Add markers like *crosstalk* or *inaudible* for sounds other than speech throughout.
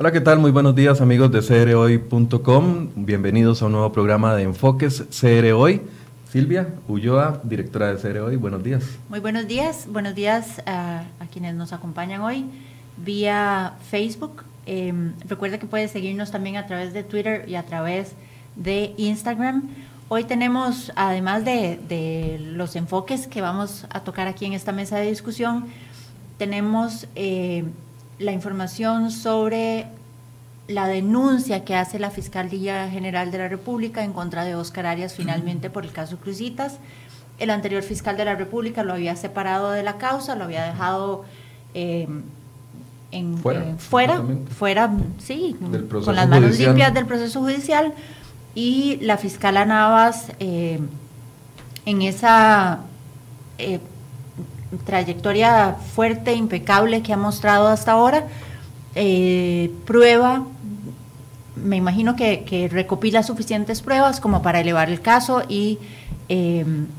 Hola, ¿qué tal? Muy buenos días amigos de crhoy.com. Bienvenidos a un nuevo programa de Enfoques CR Hoy. Silvia Ulloa, directora de CR Hoy, buenos días. Muy buenos días, buenos días a, quienes nos acompañan hoy vía Facebook. Eh, recuerda que puedes seguirnos también a través de Twitter y a través de Instagram. Hoy tenemos, además de, los enfoques que vamos a tocar aquí en esta mesa de discusión, tenemos eh, la información sobre la denuncia que hace la Fiscalía General de la República en contra de Oscar Arias finalmente por el caso Cruzitas. El anterior fiscal de la República lo había separado de la causa, lo había dejado eh, en, fuera, fuera, sí, con las manos limpias del proceso judicial. Y la fiscal Navas eh, en esa eh, trayectoria fuerte, impecable que ha mostrado hasta ahora, eh, prueba, me imagino que, recopila suficientes pruebas como para elevar el caso y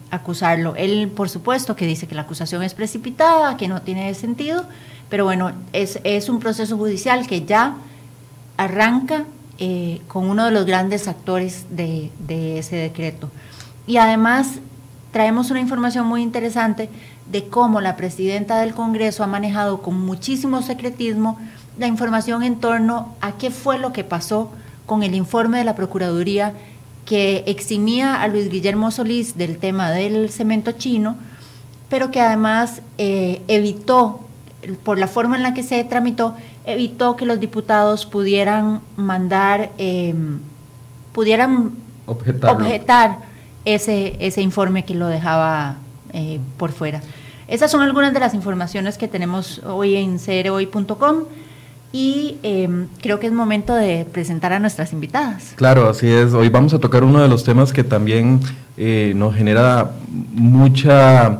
acusarlo. Él, por supuesto, que dice que la acusación es precipitada, que no tiene sentido, pero bueno, es, es un proceso judicial que ya arranca eh, con uno de los grandes actores de, ese decreto. Y además traemos una información muy interesante de cómo la presidenta del Congreso ha manejado con muchísimo secretismo la información en torno a qué fue lo que pasó con el informe de la Procuraduría que eximía a Luis Guillermo Solís del tema del cemento chino, pero que además eh, evitó, por la forma en la que se tramitó, evitó que los diputados pudieran mandar, em, pudieran objetar ese, ese informe que lo dejaba eh, por fuera. Esas son algunas de las informaciones que tenemos hoy en crhoy.com y em, creo que es momento de presentar a nuestras invitadas. Claro, así es. Hoy vamos a tocar uno de los temas que también eh, nos genera mucha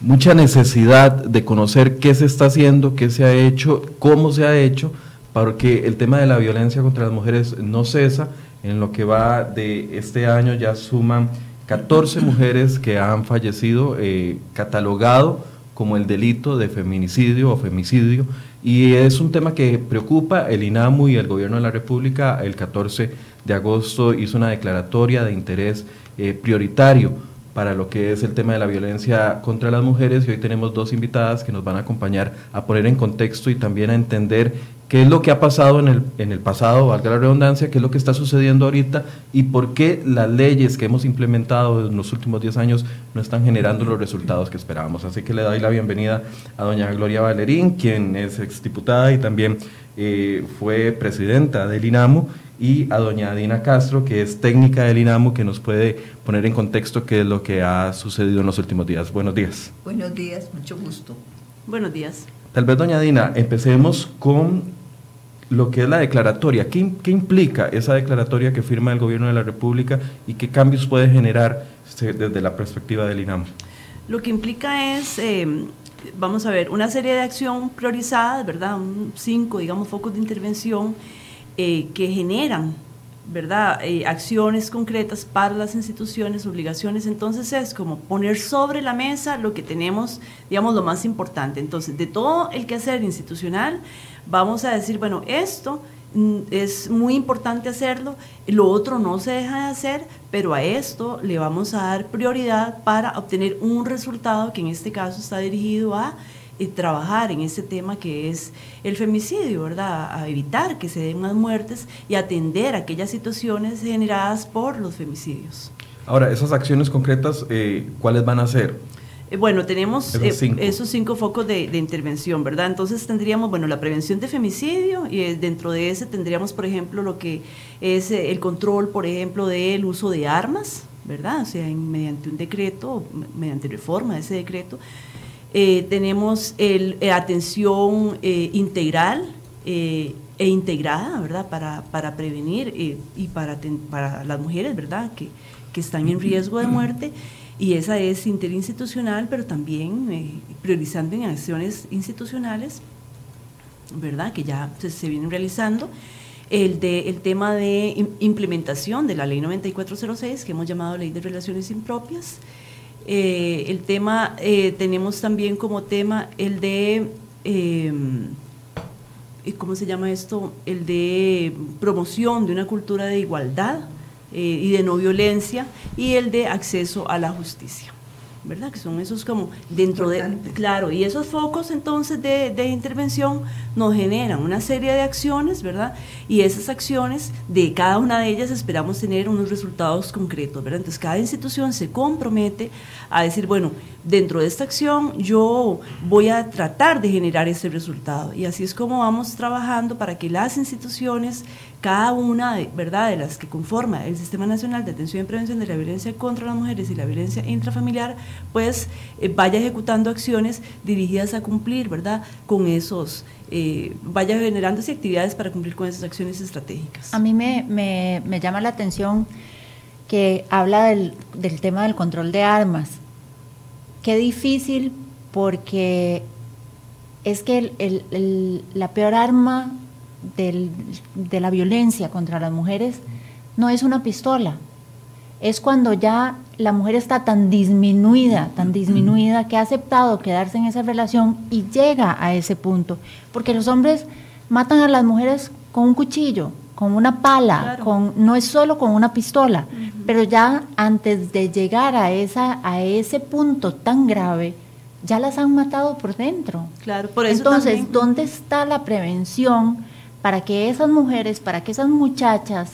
mucha necesidad de conocer qué se está haciendo, qué se ha hecho, cómo se ha hecho, porque el tema de la violencia contra las mujeres no cesa. En lo que va de este año ya suman 14 mujeres que han fallecido, eh, catalogado como el delito de feminicidio o femicidio, y es un tema que preocupa. El INAMU y el Gobierno de la República el 14 de agosto hizo una declaratoria de interés eh, prioritario para lo que es el tema de la violencia contra las mujeres y hoy tenemos dos invitadas que nos van a acompañar a poner en contexto y también a entender qué es lo que ha pasado en el, en el pasado, valga la redundancia, qué es lo que está sucediendo ahorita y por qué las leyes que hemos implementado en los últimos 10 años no están generando los resultados que esperábamos. Así que le doy la bienvenida a doña Gloria Valerín, quien es exdiputada y también eh, fue presidenta del INAMU y a doña Dina Castro, que es técnica del INAMU, que nos puede poner en contexto qué es lo que ha sucedido en los últimos días. Buenos días. Buenos días, mucho gusto. Buenos días. Tal vez, doña Dina, empecemos con lo que es la declaratoria. ¿Qué, implica esa declaratoria que firma el Gobierno de la República y qué cambios puede generar desde la perspectiva del INAMU? Lo que implica es... Eh, vamos a ver, una serie de acción priorizada, ¿verdad? Un, cinco, digamos, focos de intervención eh, que generan ¿verdad? Eh, acciones concretas para las instituciones, obligaciones. Entonces es como poner sobre la mesa lo que tenemos, digamos, lo más importante. Entonces, de todo el quehacer institucional, vamos a decir, bueno, esto mm, es muy importante hacerlo, lo otro no se deja de hacer, pero a esto le vamos a dar prioridad para obtener un resultado que en este caso está dirigido a y trabajar en ese tema que es el femicidio, ¿verdad? A evitar que se den más muertes y atender aquellas situaciones generadas por los femicidios. Ahora, esas acciones concretas, eh, ¿cuáles van a ser? Eh, bueno, tenemos eh, esos cinco focos de, intervención, ¿verdad? Entonces tendríamos, bueno, la prevención de femicidio y dentro de ese tendríamos, por ejemplo, lo que es el control, por ejemplo, del uso de armas, ¿verdad? O sea, mediante un decreto, mediante reforma de ese decreto, eh, tenemos el, eh, atención eh, integral e integrada, ¿verdad? Para, para prevenir y para, para las mujeres, ¿verdad? Que, que están en riesgo de muerte. Y esa es interinstitucional, pero también priorizando en acciones institucionales, ¿verdad? Que ya se, se vienen realizando el, de, el tema de implementación de la ley 9406, que hemos llamado ley de relaciones impropias, eh, el tema, eh, tenemos también como tema el de em, ¿cómo se llama esto? El de promoción de una cultura de igualdad eh, y de no violencia y el de acceso a la justicia. ¿Verdad? Que son esos como dentro de, claro, y esos focos entonces de, de, intervención nos generan una serie de acciones, ¿verdad? Y esas acciones, de cada una de ellas esperamos tener unos resultados concretos, ¿verdad? Entonces cada institución se compromete a decir, bueno, dentro de esta acción yo voy a tratar de generar ese resultado. Y así es como vamos trabajando para que las instituciones cada una de, ¿verdad? de las que conforma el Sistema Nacional de Atención y Prevención de la Violencia contra las Mujeres y la Violencia Intrafamiliar, pues eh, vaya ejecutando acciones dirigidas a cumplir ¿verdad? con esos, eh, vaya generándose actividades para cumplir con esas acciones estratégicas. A mí me, me, me llama la atención que habla del, del tema del control de armas. Qué difícil porque es que el, el, la peor arma del, de la violencia contra las mujeres no es una pistola, es cuando ya la mujer está tan disminuida, tan disminuida que ha aceptado quedarse en esa relación y llega a ese punto. Porque los hombres matan a las mujeres con un cuchillo, con una pala, con, no es solo con una pistola, pero ya antes de llegar a, esa, a ese punto tan grave, ya las han matado por dentro. Claro, por eso Entonces, ¿dónde está la prevención? Para que esas mujeres, para que esas muchachas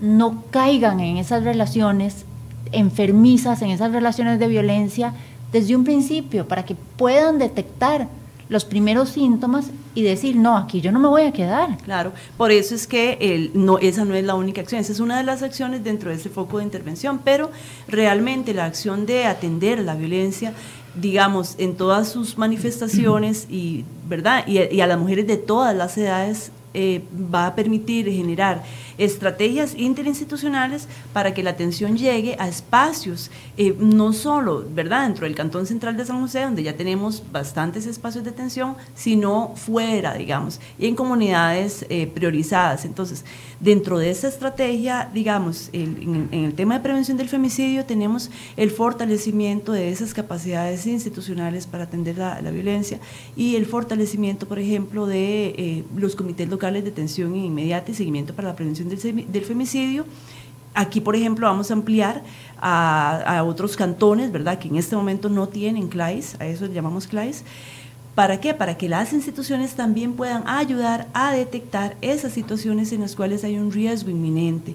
no caigan en esas relaciones enfermizas, en esas relaciones de violencia desde un principio, para que puedan detectar los primeros síntomas y decir, no, aquí yo no me voy a quedar. Claro, por eso es que el, no, esa no es la única acción, esa es una de las acciones dentro de ese foco de intervención, pero realmente la acción de atender la violencia digamos, en todas sus manifestaciones y, ¿verdad? y, a las mujeres de todas las edades eh, va a permitir generar estrategias interinstitucionales para que la atención llegue a espacios, eh, no solo, ¿verdad?, dentro del Cantón Central de San José, donde ya tenemos bastantes espacios de atención, sino fuera, digamos, y en comunidades eh, priorizadas. Entonces, dentro de esa estrategia, digamos, en, el tema de prevención del femicidio, tenemos el fortalecimiento de esas capacidades institucionales para atender la, violencia y el fortalecimiento, por ejemplo, de los comités locales de atención inmediata y seguimiento para la prevención del, femicidio. Aquí, por ejemplo, vamos a ampliar a, otros cantones, ¿verdad?, que en este momento no tienen CLAIS, a eso le llamamos CLAIS. ¿Para qué? Para que las instituciones también puedan ayudar a detectar esas situaciones en las cuales hay un riesgo inminente.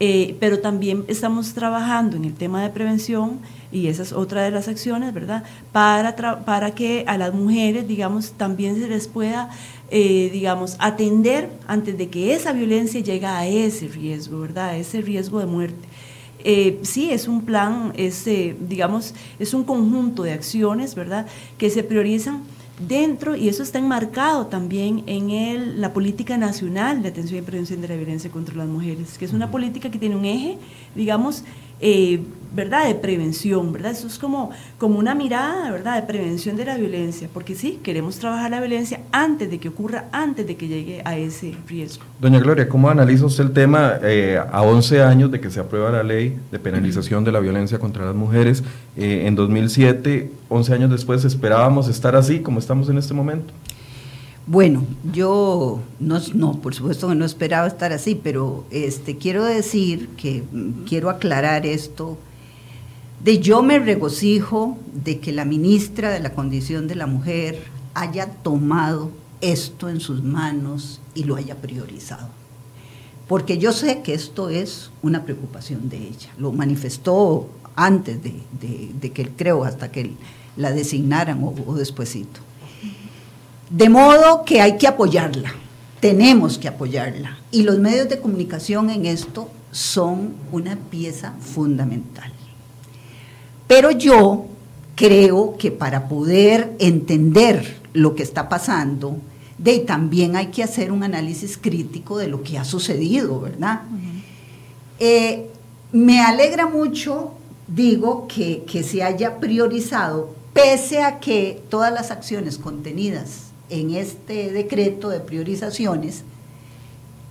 Eh, pero también estamos trabajando en el tema de prevención y esa es otra de las acciones, ¿verdad? Para, para que a las mujeres, digamos, también se les pueda eh, digamos, atender antes de que esa violencia llegue a ese riesgo, ¿verdad? A ese riesgo de muerte. Eh, sí, es un plan, es, eh, digamos, es un conjunto de acciones, ¿verdad?, que se priorizan dentro, y eso está enmarcado también en el, la política nacional de atención y prevención de la violencia contra las mujeres, que es una política que tiene un eje, digamos, eh, ¿verdad? De prevención, ¿verdad? Eso es como, como una mirada, ¿verdad? De prevención de la violencia, porque sí, queremos trabajar la violencia antes de que ocurra, antes de que llegue a ese riesgo. Doña Gloria, ¿cómo analiza usted el tema eh, a 11 años de que se aprueba la ley de penalización de la violencia contra las mujeres? Eh, en 2007, 11 años después, ¿esperábamos estar así como estamos en este momento? Bueno, yo no, no, por supuesto que no esperaba estar así, pero este, quiero decir que mm, quiero aclarar esto, de yo me regocijo de que la ministra de la Condición de la Mujer haya tomado esto en sus manos y lo haya priorizado. Porque yo sé que esto es una preocupación de ella. Lo manifestó antes de, que creo, hasta que la designaran o, o despuesito. De modo que hay que apoyarla, tenemos que apoyarla. Y los medios de comunicación en esto son una pieza fundamental. Pero yo creo que para poder entender lo que está pasando, de también hay que hacer un análisis crítico de lo que ha sucedido, ¿verdad? Eh, me alegra mucho, digo, que, que se haya priorizado, pese a que todas las acciones contenidas en este decreto de priorizaciones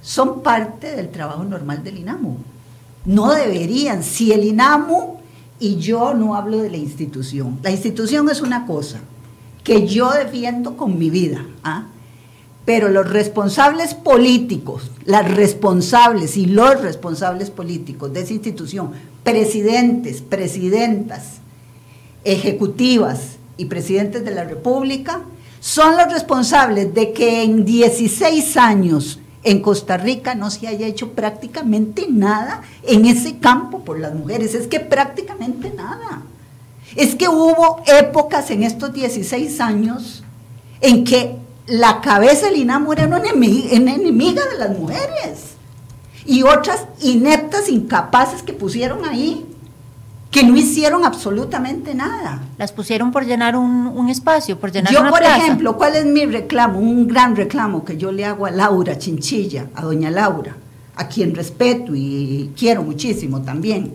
son parte del trabajo normal del INAMU. No deberían, si el INAMU, y yo no hablo de la institución, la institución es una cosa que yo defiendo con mi vida, ¿ah? pero los responsables políticos, las responsables y los responsables políticos de esa institución, presidentes, presidentas, ejecutivas y presidentes de la República, son los responsables de que en 16 años en Costa Rica no se haya hecho prácticamente nada en ese campo por las mujeres. Es que prácticamente nada. Es que hubo épocas en estos 16 años en que la cabeza del INAMU era una enemiga, de las mujeres. Y otras ineptas, incapaces que pusieron ahí, que no hicieron absolutamente nada. Las pusieron por llenar un, espacio, por llenar yo, por ejemplo, ¿cuál es mi reclamo? Un gran reclamo que yo le hago a Laura Chinchilla, a doña Laura, a quien respeto y quiero muchísimo también.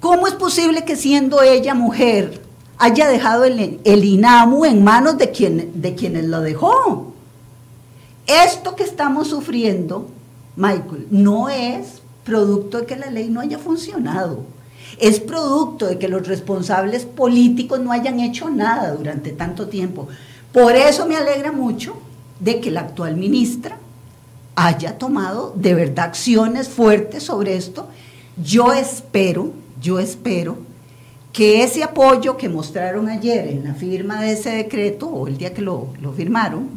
¿Cómo es posible que siendo ella mujer haya dejado el, INAMU en manos de, quien, de quienes lo dejó. Esto que estamos sufriendo, Michael, no es producto de que la ley no haya funcionado. Es producto de que los responsables políticos no hayan hecho nada durante tanto tiempo. Por eso me alegra mucho de que la actual ministra haya tomado de verdad acciones fuertes sobre esto. Yo espero, yo espero que ese apoyo que mostraron ayer en la firma de ese decreto, o el día que lo, firmaron,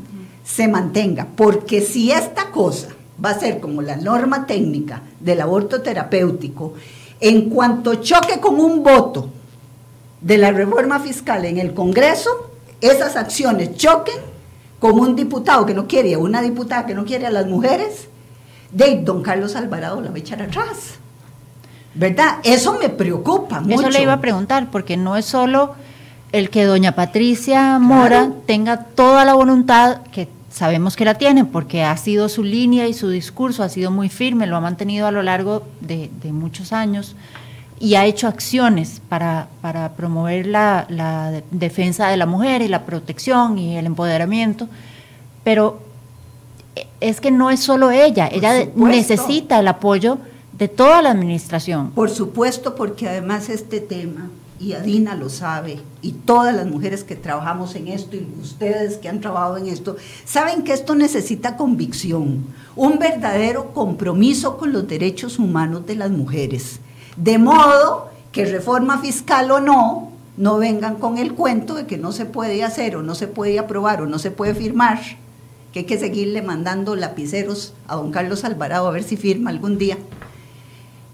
se mantenga. Porque si esta cosa va a ser como la norma técnica del aborto terapéutico, en cuanto choque con un voto de la reforma fiscal en el Congreso, esas acciones choquen con un diputado que no quiere, una diputada que no quiere a las mujeres, de don Carlos Alvarado la va a echar atrás. ¿verdad? Eso me preocupa mucho. Eso le iba a preguntar, porque no es solo el que doña Patricia Mora tenga toda la voluntad, que sabemos que la tiene, porque ha sido su línea y su discurso ha sido muy firme, lo ha mantenido a lo largo de, muchos años y ha hecho acciones para, para promover la, la, defensa de la mujer y la protección y el empoderamiento, pero es que no es solo ella, ella necesita el apoyo de toda la administración. Por supuesto, porque además este tema, y Adina lo sabe, y todas las mujeres que trabajamos en esto, y ustedes que han trabajado en esto, saben que esto necesita convicción, un verdadero compromiso con los derechos humanos de las mujeres. De modo que reforma fiscal o no, no vengan con el cuento de que no se puede hacer o no se puede aprobar o no se puede firmar, que hay que seguirle mandando lapiceros a don Carlos Alvarado a ver si firma algún día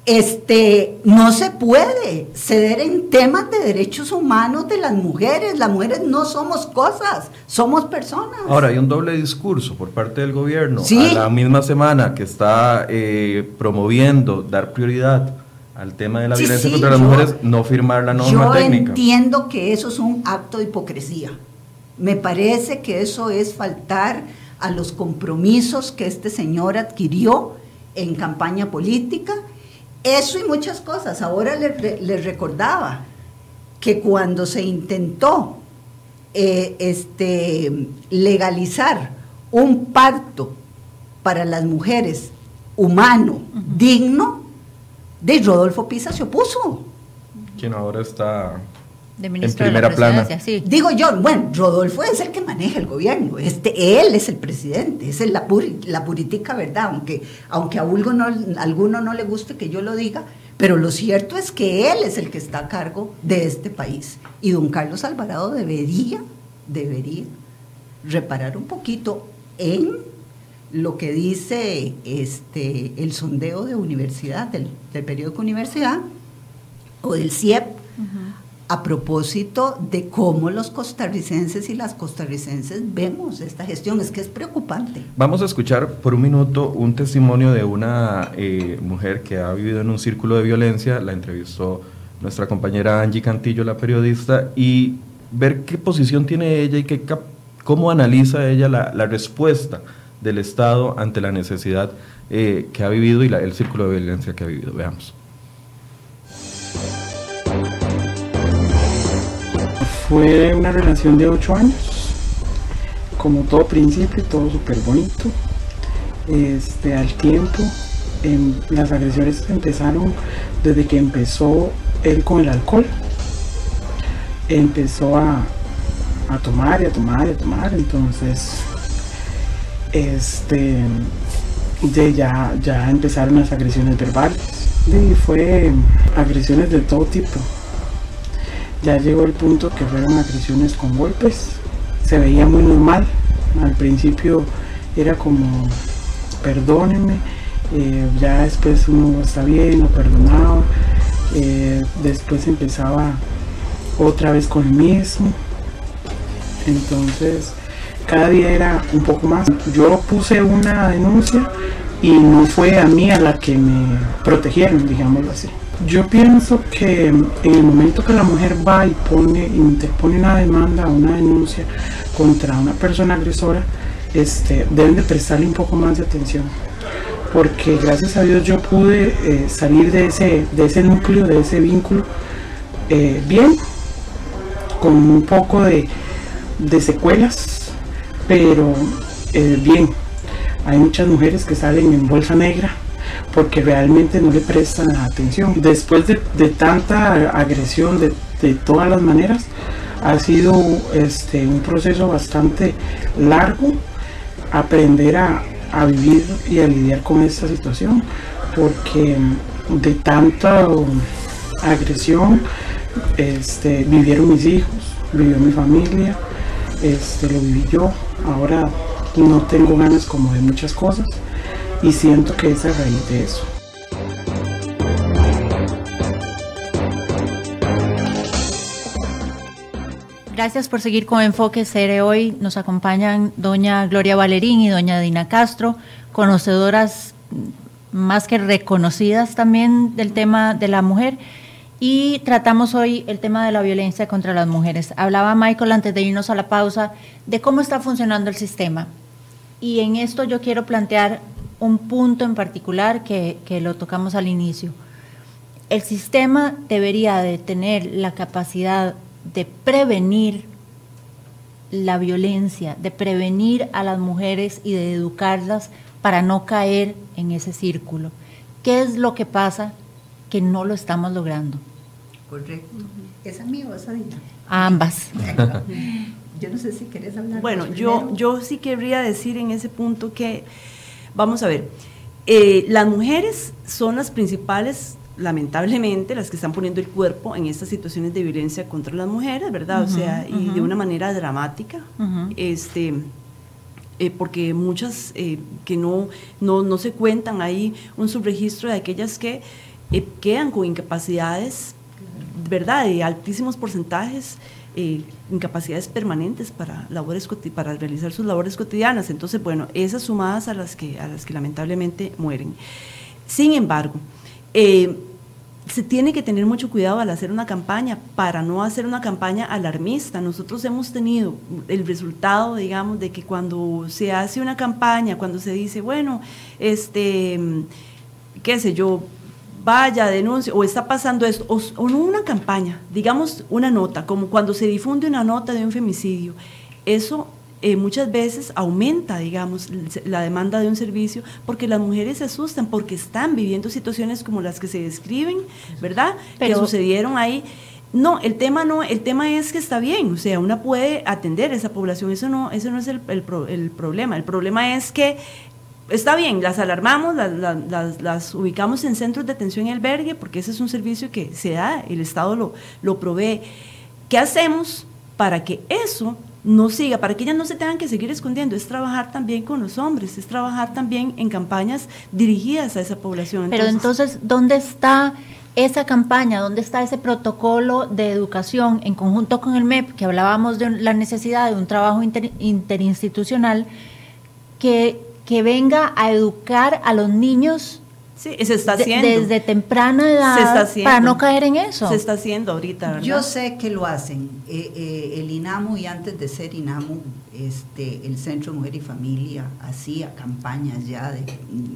este, no se puede ceder en temas de derechos humanos de las mujeres. Las mujeres no somos cosas, somos personas. Ahora, hay un doble discurso por parte del gobierno. A la misma semana que está eh, promoviendo dar prioridad al tema de la violencia contra las mujeres, no firmar la norma técnica. Yo entiendo que eso es un acto de hipocresía. Me parece que eso es faltar a los compromisos que este señor adquirió en campaña política eso y muchas cosas. Ahora les, recordaba que cuando se intentó eh, este, legalizar un parto para las mujeres humano, digno, de Rodolfo Pisa se opuso. Quien ahora está de ministro en primera de la plana. Sí. Digo yo, bueno, Rodolfo es el que maneja el gobierno, este, él es el presidente, esa es la, la puritica verdad, aunque, aunque a alguno no, alguno no le guste que yo lo diga, pero lo cierto es que él es el que está a cargo de este país. Y don Carlos Alvarado debería, debería reparar un poquito en lo que dice este, el sondeo de universidad, del, del periódico Universidad, o del CIEP, a propósito de cómo los costarricenses y las costarricenses vemos esta gestión. Es que es preocupante. Vamos a escuchar por un minuto un testimonio de una eh, mujer que ha vivido en un círculo de violencia. La entrevistó nuestra compañera Angie Cantillo, la periodista, y ver qué posición tiene ella y qué, cómo analiza ella la, respuesta del Estado ante la necesidad eh, que ha vivido y el círculo de violencia que ha vivido. Veamos. Fue una relación de ocho años, como todo principio, todo súper bonito. Este, al tiempo, las agresiones empezaron desde que empezó él con el alcohol. Empezó a, a tomar y a tomar y a tomar, entonces este, de ya, ya empezaron las agresiones verbales. Y fue agresiones de todo tipo. Ya llegó el punto que fueron agresiones con golpes. Se veía muy normal. Al principio era como, perdónenme. Eh, ya después uno está bien, lo perdonaba. Eh, después empezaba otra vez con el mismo. Entonces, cada día era un poco más. Yo puse una denuncia y no fue a mí a la que me protegieron, digámoslo así. Yo pienso que en el momento que la mujer va y pone, interpone una demanda, una denuncia contra una persona agresora, este, deben de prestarle un poco más de atención. Porque gracias a Dios yo pude eh, salir de ese, de ese núcleo, de ese vínculo, eh, bien, con un poco de, de secuelas, pero eh, bien. Hay muchas mujeres que salen en bolsa negra porque realmente no le prestan atención. Después de, tanta agresión de, todas las maneras, ha sido este, un proceso bastante largo aprender a, vivir y a lidiar con esta situación, porque de tanta agresión este, vivieron mis hijos, vivió mi familia, este, lo viví yo, ahora no tengo ganas como de muchas cosas y siento que es a raíz de eso. Gracias por seguir con Enfoque Cere hoy. Nos acompañan doña Gloria Valerín y doña Dina Castro, conocedoras más que reconocidas también del tema de la mujer y tratamos hoy el tema de la violencia contra las mujeres. Hablaba Michael antes de irnos a la pausa de cómo está funcionando el sistema. Y en esto yo quiero plantear un punto en particular que, que lo tocamos al inicio. El sistema debería de tener la capacidad de prevenir la violencia, de prevenir a las mujeres y de educarlas para no caer en ese círculo. ¿Qué es lo que pasa que no lo estamos logrando. Correcto. ¿Es a mí o es a ambas. yo no sé si querés hablar. Bueno, yo, yo sí querría decir en ese punto que, vamos a ver, eh, las mujeres son las principales lamentablemente las que están poniendo el cuerpo en estas situaciones de violencia contra las mujeres, ¿verdad? o sea, y de una manera dramática. Este eh, porque muchas eh, que no, no, no, se cuentan, hay un subregistro de aquellas que quedan con incapacidades, ¿verdad?, de altísimos porcentajes, eh, incapacidades permanentes para, labores, para realizar sus labores cotidianas. Entonces, bueno, esas sumadas a las que, a las que lamentablemente mueren. Sin embargo, eh, se tiene que tener mucho cuidado al hacer una campaña para no hacer una campaña alarmista. Nosotros hemos tenido el resultado, digamos, de que cuando se hace una campaña, cuando se dice, bueno, este, qué sé yo, vaya, denuncie, o está pasando esto, o, no una campaña, digamos una nota, como cuando se difunde una nota de un femicidio, eso eh, muchas veces aumenta, digamos, la demanda de un servicio porque las mujeres se asustan porque están viviendo situaciones como las que se describen, ¿verdad? que sucedieron ahí. No, el tema no, el tema es que está bien, o sea, una puede atender a esa población, eso no, eso no es el, el problema. El problema es que está bien, las alarmamos, las, ubicamos en centros de atención y albergue, porque ese es un servicio que se da, el Estado lo, lo provee. ¿Qué hacemos para que eso no siga, para que ellas no se tengan que seguir escondiendo? Es trabajar también con los hombres, es trabajar también en campañas dirigidas a esa población. Pero entonces, ¿dónde está esa campaña, dónde está ese protocolo de educación en conjunto con el MEP, que hablábamos de la necesidad de un trabajo interinstitucional que que venga a educar a los niños Sí, se está haciendo. desde temprana edad para no caer en eso. Se está haciendo ahorita, ¿verdad? Yo sé que lo hacen. Eh, eh, el INAMU y antes de ser INAMU, este, el Centro Mujer y Familia hacía campañas ya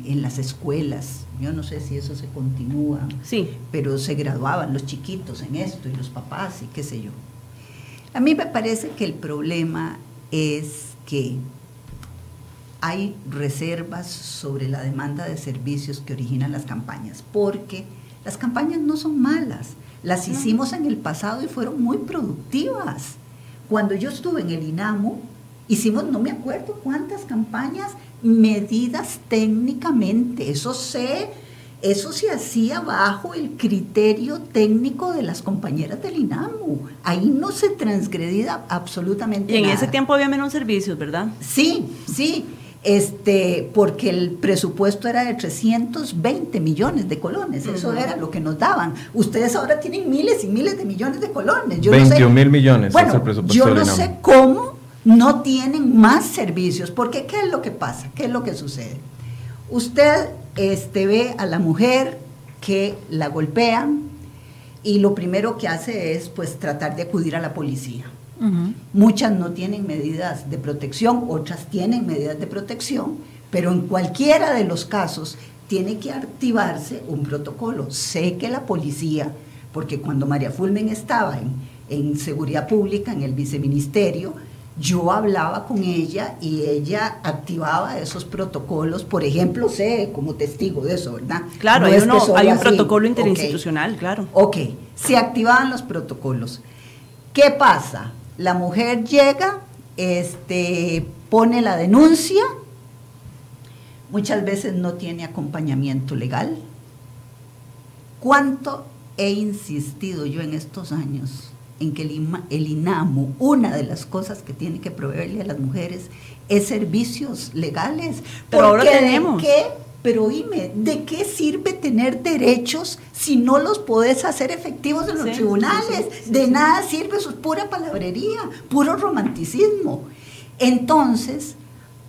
en las escuelas. Yo no sé si eso se continúa. Sí. Pero se graduaban los chiquitos en esto y los papás y qué sé yo. A mí me parece que el problema es que hay reservas sobre la demanda de servicios que originan las campañas, porque las campañas no son malas, las hicimos en el pasado y fueron muy productivas. Cuando yo estuve en el INAMO, hicimos, no me acuerdo cuántas campañas medidas técnicamente, eso se, eso se hacía bajo el criterio técnico de las compañeras del INAMU. Ahí no se transgredía absolutamente nada. Y en ese tiempo había menos servicios, ¿verdad? Sí, sí este, porque el presupuesto era de 320 millones de colones, eso era lo que nos daban. Ustedes ahora tienen miles y miles de millones de colones. Yo 21 mil millones bueno, el presupuesto. Yo no sé cómo no tienen más servicios, porque ¿qué es lo que pasa? ¿Qué es lo que sucede? Usted este, ve a la mujer que la golpean y lo primero que hace es pues tratar de acudir a la policía Muchas no tienen medidas de protección, otras tienen medidas de protección, pero en cualquiera de los casos tiene que activarse un protocolo. Sé que la policía, porque cuando María Fulmen estaba en, en Seguridad Pública, en el viceministerio, yo hablaba con ella y ella activaba esos protocolos, por ejemplo, sé como testigo de eso, ¿verdad? Claro, hay, hay, un protocolo interinstitucional, claro. Ok, se activaban los protocolos. ¿Qué pasa? La mujer llega, este, pone la denuncia, muchas veces no tiene acompañamiento legal. ¿Cuánto he insistido yo en estos años en que el, el INAMU, una de las cosas que tiene que proveerle a las mujeres es servicios legales? Pero ahora tenemos. ¿qué? Pero dime, ¿de qué sirve tener derechos si no los podés hacer efectivos en los tribunales? de nada sirve, eso es pura palabrería, puro romanticismo. Entonces,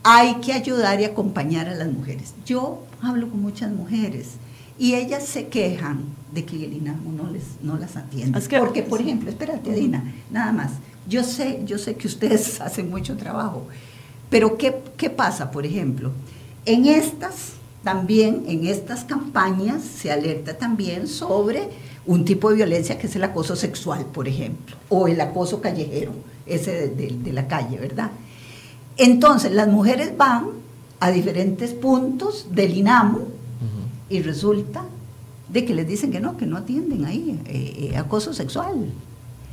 hay que ayudar y acompañar a las mujeres. Yo hablo con muchas mujeres y ellas se quejan de que el INAMO no, les, no las atiende. Porque, por ejemplo, espérate, Dina, nada más. Yo sé, yo sé que ustedes *laughs* hacen mucho trabajo, pero ¿qué, qué pasa, por ejemplo? En estas también en estas campañas se alerta también sobre un tipo de violencia que es el acoso sexual, por ejemplo, o el acoso callejero, ese de, la calle, ¿verdad? Entonces, las mujeres van a diferentes puntos del INAMU y resulta de que les dicen que no, que no atienden ahí eh, eh, acoso sexual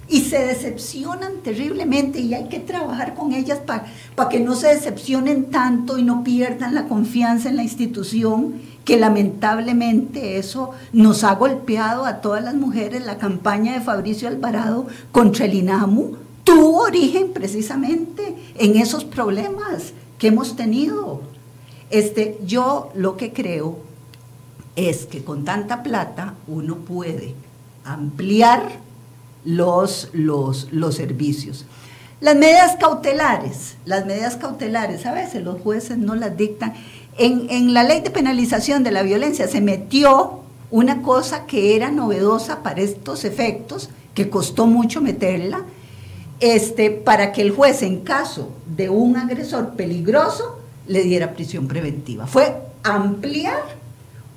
y se decepcionan terriblemente y hay que trabajar con ellas para que no se decepcionen tanto y no pierdan la confianza en la institución, que lamentablemente eso nos ha golpeado a todas las mujeres. La campaña de Fabricio Alvarado contra el INAMU tuvo origen precisamente en esos problemas que hemos tenido. Este, yo lo que creo es que con tanta plata uno puede ampliar los, los, los servicios. Las medidas cautelares, las medidas cautelares, a veces los jueces no las dictan. En, en, la ley de penalización de la violencia se metió una cosa que era novedosa para estos efectos, que costó mucho meterla, este, para que el juez en caso de un agresor peligroso le diera prisión preventiva. Fue ampliar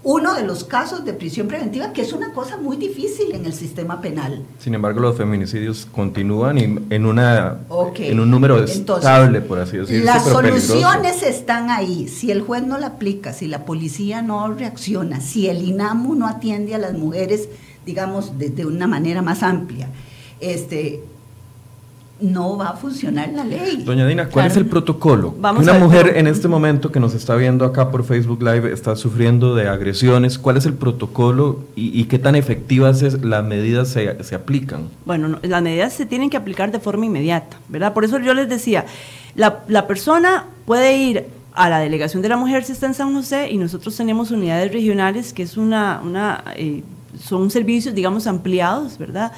uno de los casos de prisión preventiva, que es una cosa muy difícil en el sistema penal. Sin embargo, los feminicidios continúan en, una, en un número estable, por así decirlo. Las soluciones están ahí. Si el juez no la aplica, si la policía no reacciona, si el INAMU no atiende a las mujeres, digamos, de, de una manera más amplia, este, no va a funcionar la ley. Doña Dina, ¿cuál es el protocolo? Una mujer en este momento que nos está viendo acá por Facebook Live está sufriendo de agresiones. ¿Cuál es el protocolo y, qué tan efectivas es, las medidas se, se aplican? Bueno, las medidas se tienen que aplicar de forma inmediata, ¿verdad? Por eso yo les decía, la, la persona puede ir a la delegación de la mujer si está en San José y nosotros tenemos unidades regionales que es una, una eh, son servicios, digamos, ampliados, ¿verdad?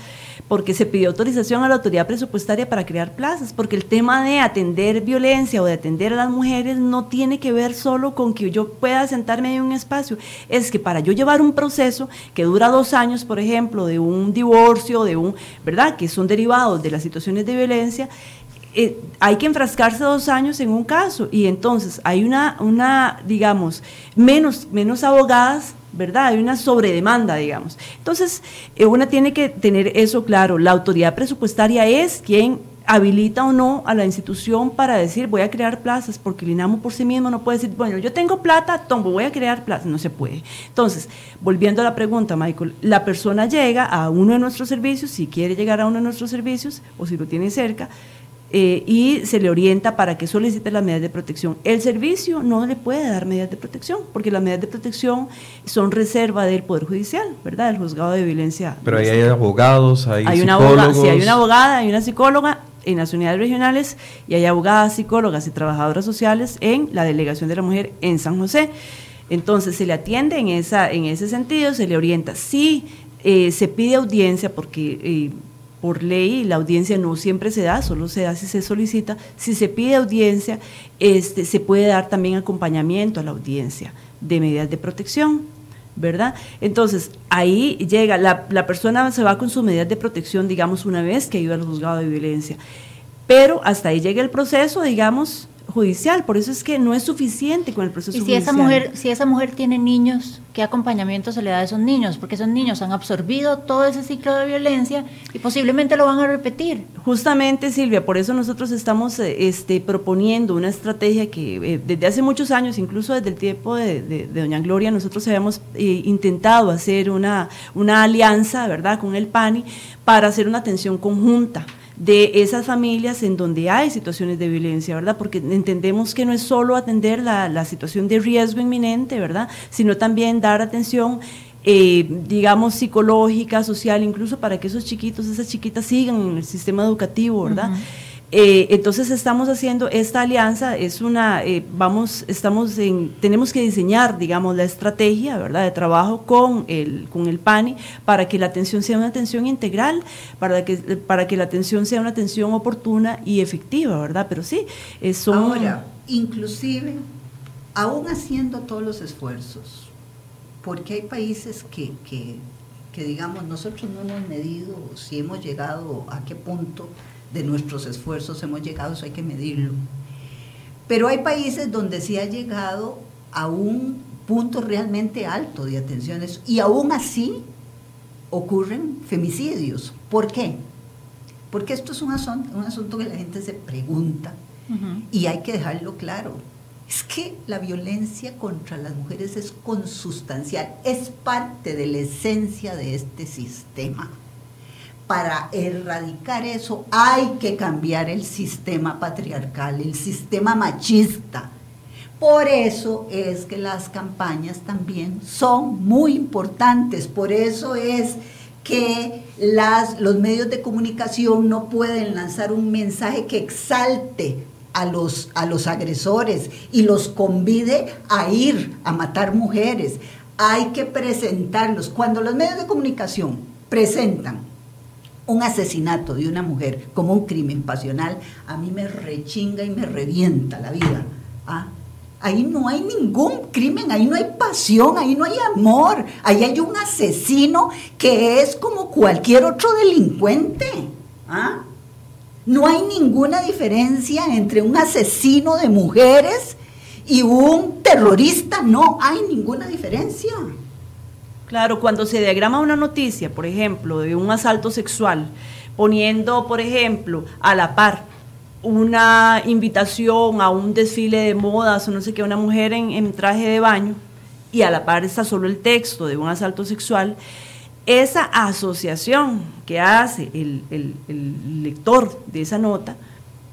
Porque se pidió autorización a la autoridad presupuestaria para crear plazas, porque el tema de atender violencia o de atender a las mujeres no tiene que ver solo con que yo pueda sentarme en un espacio, es que para yo llevar un proceso que dura dos años, por ejemplo, de un divorcio, de un, ¿verdad?, que son derivados de las situaciones de violencia, eh, hay que enfrascarse dos años en un caso y entonces hay una, una digamos, menos, menos abogadas ¿verdad? Hay una sobredemanda, digamos. Entonces, eh, una tiene que tener eso claro. La autoridad presupuestaria es quien habilita o no a la institución para decir voy a crear plazas, porque el INAMO por sí mismo no puede decir, bueno, yo tengo plata, tomo, voy a crear plazas, no se puede. Entonces, volviendo a la pregunta, Michael, la persona llega a uno de nuestros servicios, si quiere llegar a uno de nuestros servicios o si lo tiene cerca, eh, y se le orienta para que solicite las medidas de protección. El servicio no le puede dar medidas de protección, porque las medidas de protección son reserva del Poder Judicial, ¿verdad? Del juzgado de violencia. Pero ahí hay abogados, hay, hay psicólogos. Una abogada, sí, hay una abogada, hay una psicóloga en las unidades regionales y hay abogadas, psicólogas y trabajadoras sociales en la Delegación de la Mujer en San José. Entonces se le atiende en, esa, en ese sentido, se le orienta. Si eh, se pide audiencia, porque eh, por ley la audiencia no siempre se da, solo se da si se solicita. Si se pide audiencia, este, se puede dar también acompañamiento a la audiencia de medidas de protección, ¿verdad? Entonces, ahí llega, la, la persona se va con sus medidas de protección, digamos, una vez que ido al juzgado de violencia. Pero hasta ahí llega el proceso, digamos, judicial, por eso es que no es suficiente con el proceso y si judicial. Esa mujer, si esa mujer tiene niños, ¿qué acompañamiento se le da a esos niños? Porque esos niños han absorbido todo ese ciclo de violencia y posiblemente lo van a repetir. Justamente, Silvia, por eso nosotros estamos eh, este, proponiendo una estrategia que eh, desde hace muchos años, incluso desde el tiempo de, Doña Gloria, nosotros habíamos eh, intentado hacer una, una alianza, ¿verdad?, con el PANI para hacer una atención conjunta de esas familias en donde hay situaciones de violencia, ¿verdad? Porque entendemos que no es solo atender la, situación de riesgo inminente, ¿verdad? Sino también dar atención eh, digamos, psicológica, social, incluso para que esos chiquitos, esas chiquitas sigan en el sistema educativo, ¿verdad? Eh, entonces estamos haciendo esta alianza, es una, eh, vamos, estamos en, tenemos que diseñar, digamos, la estrategia, ¿verdad?, de trabajo con el, con el PANI para que la atención sea una atención integral, para que, para que la atención sea una atención oportuna y efectiva, ¿verdad? Pero sí, eso... Ahora, inclusive, aún haciendo todos los esfuerzos, porque hay países que, que, que digamos, nosotros no hemos medido si hemos llegado a qué punto de nuestros esfuerzos hemos llegado, eso hay que medirlo. Pero hay países donde sí ha llegado a un punto realmente alto de atenciones y aún así ocurren femicidios. ¿Por qué? Porque esto es un asunto, un asunto que la gente se pregunta y hay que dejarlo claro. Es que la violencia contra las mujeres es consustancial, es parte de la esencia de este sistema para erradicar eso hay que cambiar el sistema patriarcal, el sistema machista. Por eso es que las campañas también son muy importantes, por eso es que las, los medios de comunicación no pueden lanzar un mensaje que exalte a los, a los agresores y los convide a ir a matar mujeres. Hay que presentarlos. Cuando los medios de comunicación presentan un asesinato de una mujer como un crimen pasional, a mí me rechinga y me revienta la vida. ¿ah? Ahí no hay ningún crimen, ahí no hay pasión, ahí no hay amor, ahí hay un asesino que es como cualquier otro delincuente. ¿ah? No hay ninguna diferencia entre un asesino de mujeres y un terrorista, no hay ninguna diferencia. Claro, cuando se diagrama una noticia, por ejemplo, de un asalto sexual, poniendo, por ejemplo, a la par una invitación a un desfile de modas o no sé qué, una mujer en, traje de baño, y a la par está solo el texto de un asalto sexual, esa asociación que hace el, el lector de esa nota,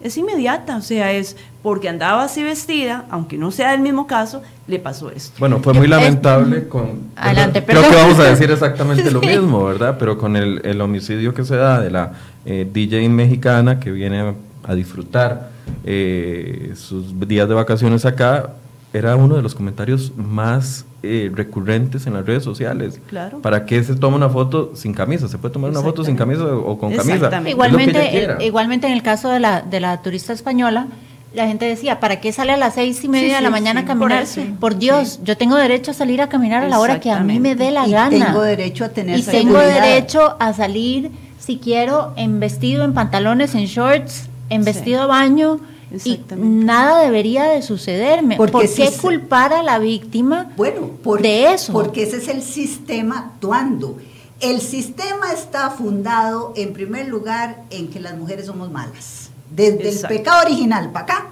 es inmediata, o sea, es porque andaba así vestida, aunque no sea el mismo caso, le pasó esto. Bueno, fue muy lamentable con... Adelante, Creo que vamos a decir exactamente *laughs* lo mismo, ¿verdad? Pero con el, homicidio que se da de la eh, DJ mexicana que viene a disfrutar eh, sus días de vacaciones acá, era uno de los comentarios más eh, recurrentes en las redes sociales. Claro. ¿Para qué se toma una foto sin camisa? ¿Se puede tomar una foto sin camisa o con camisa? Igualmente, igualmente en el caso de la, de la turista española, la gente decía, ¿para qué sale a las seis y media de la mañana a caminar? Por, Dios, yo tengo derecho a salir a caminar a la hora que a mí me dé la y gana. Tengo derecho a tener Y tengo derecho a salir, si quiero, en vestido, en pantalones, en shorts, en vestido de baño. Y nada debería de sucederme. ¿Por qué culpar a la víctima bueno, de eso? Porque ese es el sistema actuando. El sistema está fundado, en primer lugar, en que las mujeres somos malas desde el pecado original para acá,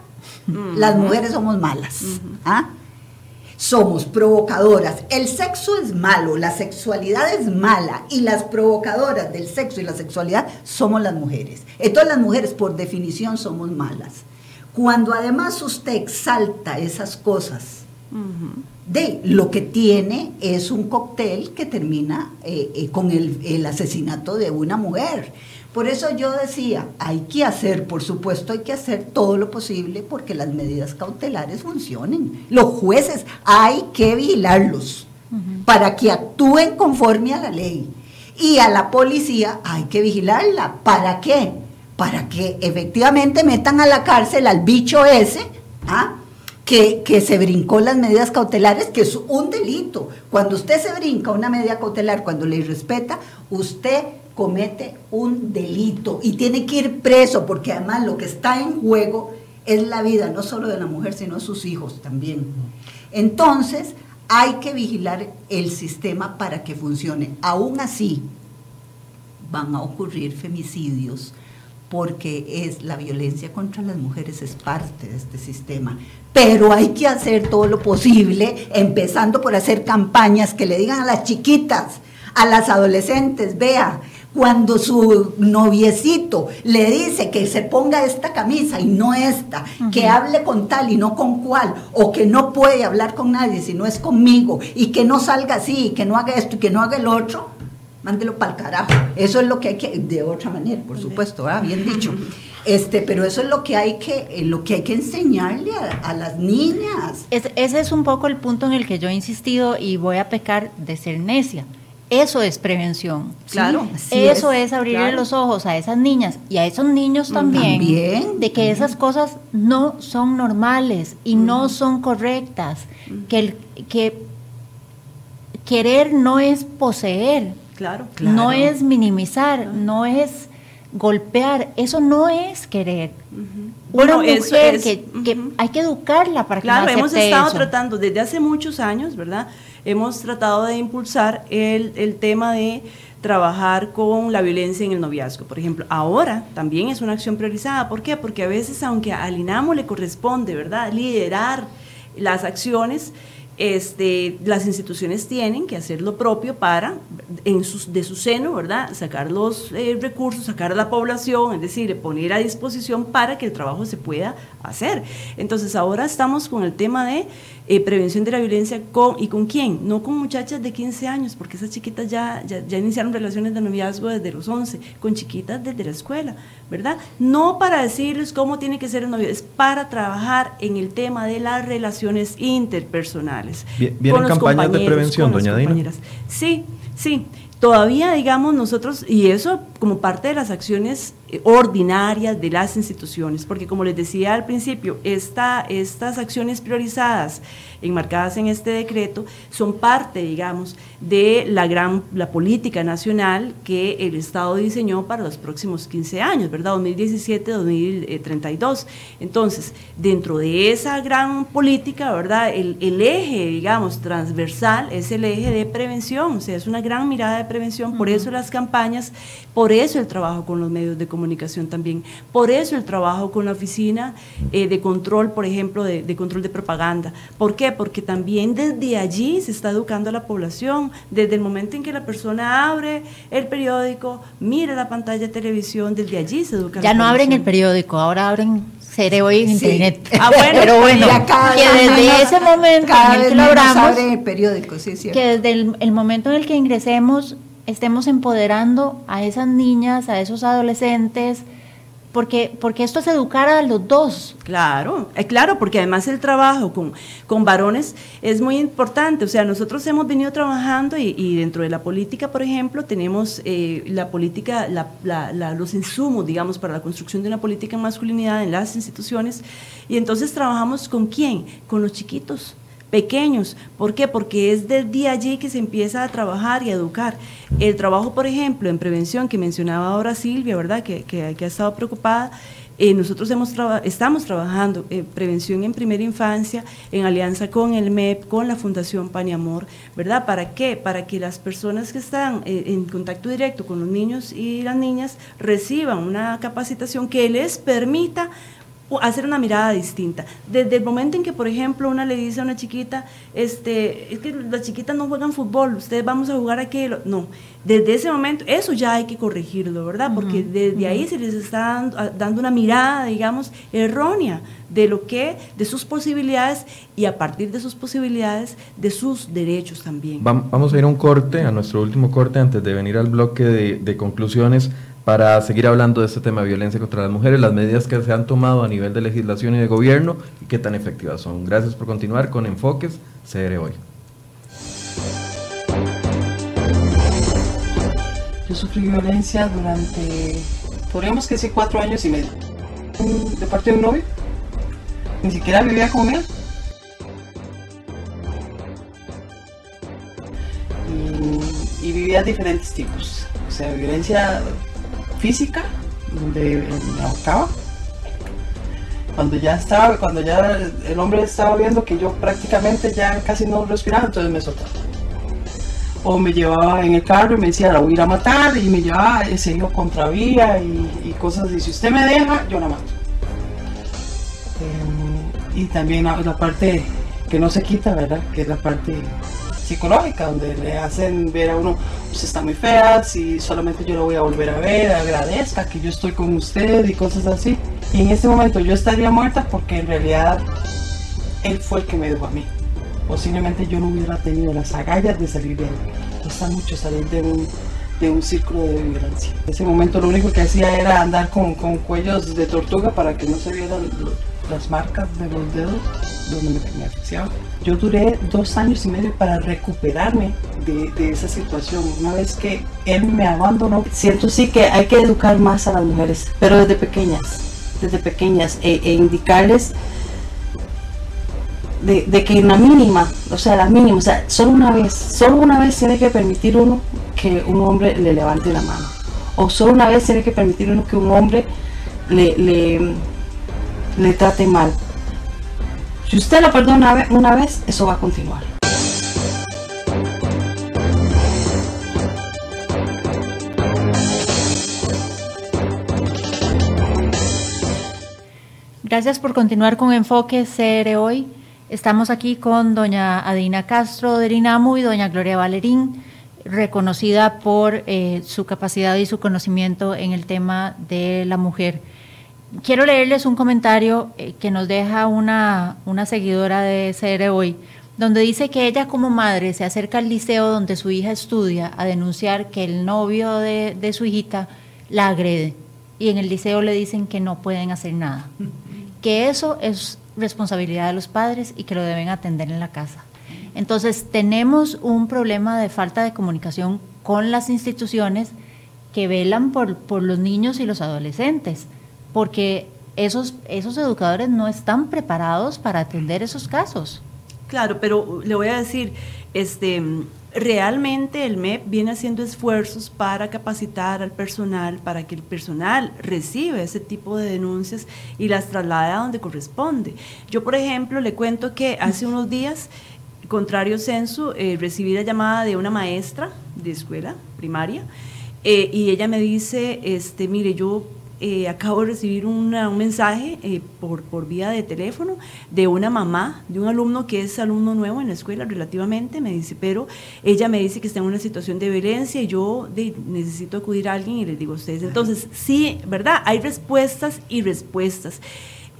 las mujeres somos malas. ¿ah? somos provocadoras. El sexo es malo, la sexualidad es mala y las provocadoras del sexo y la sexualidad somos las mujeres. Entonces las mujeres por definición somos malas. Cuando además usted exalta esas cosas, de lo que tiene es un cóctel que termina eh, eh, con el, el asesinato de una mujer. Por eso yo decía, hay que hacer, por supuesto, hay que hacer todo lo posible porque las medidas cautelares funcionen. Los jueces hay que vigilarlos para que actúen conforme a la ley. Y a la policía hay que vigilarla. ¿Para qué? Para que efectivamente metan a la cárcel al bicho ese, ¿ah? que, que, se brincó las medidas cautelares, que es un delito. Cuando usted se brinca una medida cautelar, cuando le respeta, usted comete un delito y tiene que ir preso porque además lo que está en juego es la vida no solo de la mujer, sino sus hijos también. Entonces, hay que vigilar el sistema para que funcione. Aún así, van a ocurrir femicidios porque es la violencia contra las mujeres es parte de este sistema. Pero hay que hacer todo lo posible, empezando por hacer campañas que le digan a las chiquitas, a las adolescentes, vea, cuando su noviecito le dice que se ponga esta camisa y no esta, que hable con tal y no con cual, o que no puede hablar con nadie si no es conmigo, y que no salga así, y que no haga esto y que no haga el otro, mándelo para el carajo. Eso es lo que hay que, de otra manera, por supuesto, bien *laughs* dicho. Este, pero eso es lo que hay que, eh, lo que hay que enseñarle a, las niñas. ese es un poco el punto en el que yo he insistido y voy a pecar de ser necia. Eso es prevención. Claro. eso es, abrirle los ojos a esas niñas y a esos niños también, de que esas cosas no son normales y no son correctas. Que, el, que querer no es poseer. Claro, No es minimizar, no es golpear. Eso no es querer. Bueno, eso es, que, hay que educarla para que Claro, hemos estado tratando desde hace muchos años, ¿verdad? hemos tratado de impulsar el, tema de trabajar con la violencia en el noviazgo. Por ejemplo, ahora también es una acción priorizada. ¿Por qué? Porque a veces, aunque al INAMO le corresponde, ¿verdad?, liderar las acciones, este, las instituciones tienen que hacer lo propio para, en de su seno, ¿verdad?, sacar los eh, recursos, sacar a la población, es decir, poner a disposición para que el trabajo se pueda hacer. Entonces, ahora estamos con el tema de eh, prevención de la violencia con, y con quién, no con muchachas de 15 años, porque esas chiquitas ya, ya, iniciaron relaciones de noviazgo desde los 11, con chiquitas desde la escuela, ¿verdad? No para decirles cómo tiene que ser el novio, es para trabajar en el tema de las relaciones interpersonales. ¿Vienen campañas de prevención, doña Dina? Sí, sí. Todavía, digamos, nosotros, y eso como parte de las acciones eh, ordinarias de las instituciones, porque como les decía al principio, esta, estas acciones priorizadas enmarcadas en este decreto son parte, digamos, de la gran la política nacional que el Estado diseñó para los próximos 15 años, ¿verdad? 2017-2032. Entonces, dentro de esa gran política, ¿verdad? El, eje, digamos, transversal es el eje de prevención, o sea, es una gran mirada de prevención, por eso las campañas, por eso el trabajo con los medios de comunicación también, por eso el trabajo con la oficina eh, de control, por ejemplo, de, de control de propaganda. ¿Por qué? Porque también desde allí se está educando a la población, desde el momento en que la persona abre el periódico, mira la pantalla de televisión, desde allí se educa. Ya no abren el periódico, ahora abren cerebro y internet. Ah, *laughs* bueno, pero bueno, que desde ese momento en el que lo abramos, el periódico, sí, que desde el momento en el que ingresemos estemos empoderando a esas niñas, a esos adolescentes, porque, porque esto es educar a los dos. Claro, eh, claro, porque además el trabajo con, con varones es muy importante. O sea, nosotros hemos venido trabajando y, dentro de la política, por ejemplo, tenemos eh, la política, los insumos, digamos, para la construcción de una política en masculinidad en las instituciones. Y entonces trabajamos con quién? Con los chiquitos pequeños. ¿Por qué? Porque es desde allí que se empieza a trabajar y a educar. El trabajo, por ejemplo, en prevención que mencionaba ahora Silvia, ¿verdad? Que, que, ha estado preocupada. Eh, nosotros hemos estamos trabajando en prevención en primera infancia en alianza con el MEP, con la Fundación Pan y Amor, ¿verdad? ¿Para qué? Para que las personas que están eh, en contacto directo con los niños y las niñas reciban una capacitación que les permita hacer una mirada distinta. Desde el momento en que, por ejemplo, una le dice a una chiquita, este, es que las chiquitas no juegan fútbol, ustedes vamos a jugar aquello. No, desde ese momento, eso ya hay que corregirlo, ¿verdad? Porque desde ahí se les está dando, una mirada, digamos, errónea de lo que, de sus posibilidades y a partir de sus posibilidades, de sus derechos también. Vamos a ir a un corte, a nuestro último corte, antes de venir al bloque de, de conclusiones para seguir hablando de este tema de violencia contra las mujeres, las medidas que se han tomado a nivel de legislación y de gobierno y qué tan efectivas son. Gracias por continuar con Enfoques CR Hoy. Yo sufrí violencia durante, podríamos que decir, cuatro años y medio. De parte de un novio. Ni siquiera vivía con él. Y, y vivía diferentes tipos. O sea, violencia física, donde me ahorcaba. Cuando ya estaba, cuando ya el hombre estaba viendo que yo prácticamente ya casi no respiraba, entonces me soltaba. O me llevaba en el carro y me decía, la voy a ir a matar, y me llevaba, se iba contravía y, cosas así. Si usted me deja, yo la mato. Eh, y también la, la parte que no se quita, ¿verdad? Que es la parte psicológica, donde le hacen ver a uno, usted está muy fea, si solamente yo lo voy a volver a ver, agradezca que yo estoy con usted y cosas así. Y en ese momento yo estaría muerta porque en realidad él fue el que me dejó a mí. Posiblemente yo no hubiera tenido las agallas de salir de él. Cuesta mucho salir de un, de un círculo de violencia. En ese momento lo único que hacía era andar con, con cuellos de tortuga para que no se vieran las marcas de los dedos donde me tenía asfixiado. Yo duré dos años y medio para recuperarme de, esa situación. Una vez que él me abandonó, siento sí que hay que educar más a las mujeres, pero desde pequeñas, desde pequeñas, e, e indicarles de, que la mínima, o sea, la mínima, o sea, solo una vez, solo una vez tiene que permitir uno que un hombre le levante la mano. O solo una vez tiene que permitir uno que un hombre le, le trate mal. Si usted lo perdona una vez, eso va a continuar. Gracias por continuar con Enfoque CR hoy. Estamos aquí con doña Adina Castro de Rinamu y doña Gloria Valerín, reconocida por eh, su capacidad y su conocimiento en el tema de la mujer. Quiero leerles un comentario eh, que nos deja una, seguidora de CR Hoy, donde dice que ella como madre se acerca al liceo donde su hija estudia a denunciar que el novio de, de su hijita la agrede. Y en el liceo le dicen que no pueden hacer nada, que eso es responsabilidad de los padres y que lo deben atender en la casa. Entonces tenemos un problema de falta de comunicación con las instituciones que velan por, por los niños y los adolescentes porque esos, esos educadores no están preparados para atender esos casos. Claro, pero le voy a decir, este, realmente el MEP viene haciendo esfuerzos para capacitar al personal, para que el personal reciba ese tipo de denuncias y las traslade a donde corresponde. Yo, por ejemplo, le cuento que hace unos días, contrario censo, eh, recibí la llamada de una maestra de escuela primaria eh, y ella me dice, este, mire, yo eh, acabo de recibir un mensaje eh, por, por vía de teléfono de una mamá, de un alumno que es alumno nuevo en la escuela relativamente, me dice, pero ella me dice que está en una situación de violencia y yo necesito acudir a alguien y les digo a ustedes. Entonces, sí, ¿verdad? Hay respuestas y respuestas.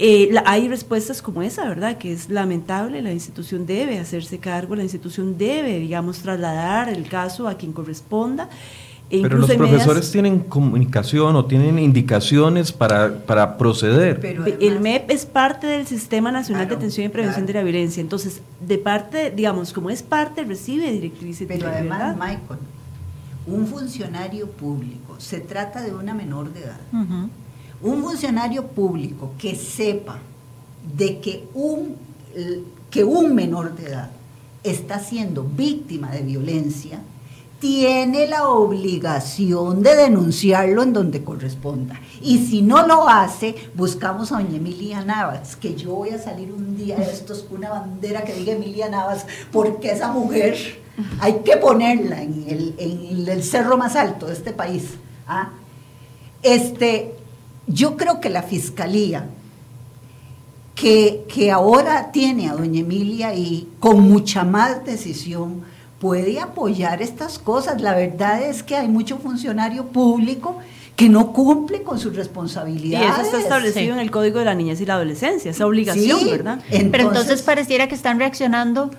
Eh, hay respuestas como esa, ¿verdad? Que es lamentable, la institución debe hacerse cargo, la institución debe, digamos, trasladar el caso a quien corresponda. E Pero los profesores tienen comunicación o tienen indicaciones para, para proceder. Pero el MEP es parte del Sistema Nacional de Atención y Prevención de la Violencia. Entonces, de parte, digamos, como es parte, recibe directrices. Pero además, Michael, un funcionario público, se trata de una menor de edad. Un funcionario público que sepa de que un, que un menor de edad está siendo víctima de violencia, tiene la obligación de denunciarlo en donde corresponda. Y si no lo hace, buscamos a doña Emilia Navas, que yo voy a salir un día de estos con una bandera que diga Emilia Navas, porque esa mujer hay que ponerla en el, cerro más alto de este país. ¿ah? Este, yo creo que la fiscalía que, que ahora tiene a doña Emilia y con mucha más decisión puede apoyar estas cosas. La verdad es que hay mucho funcionario público que no cumple con sus responsabilidades. Y eso está establecido en el Código de la Niñez y la Adolescencia, esa obligación, ¿verdad? Pero entonces pareciera que están reaccionando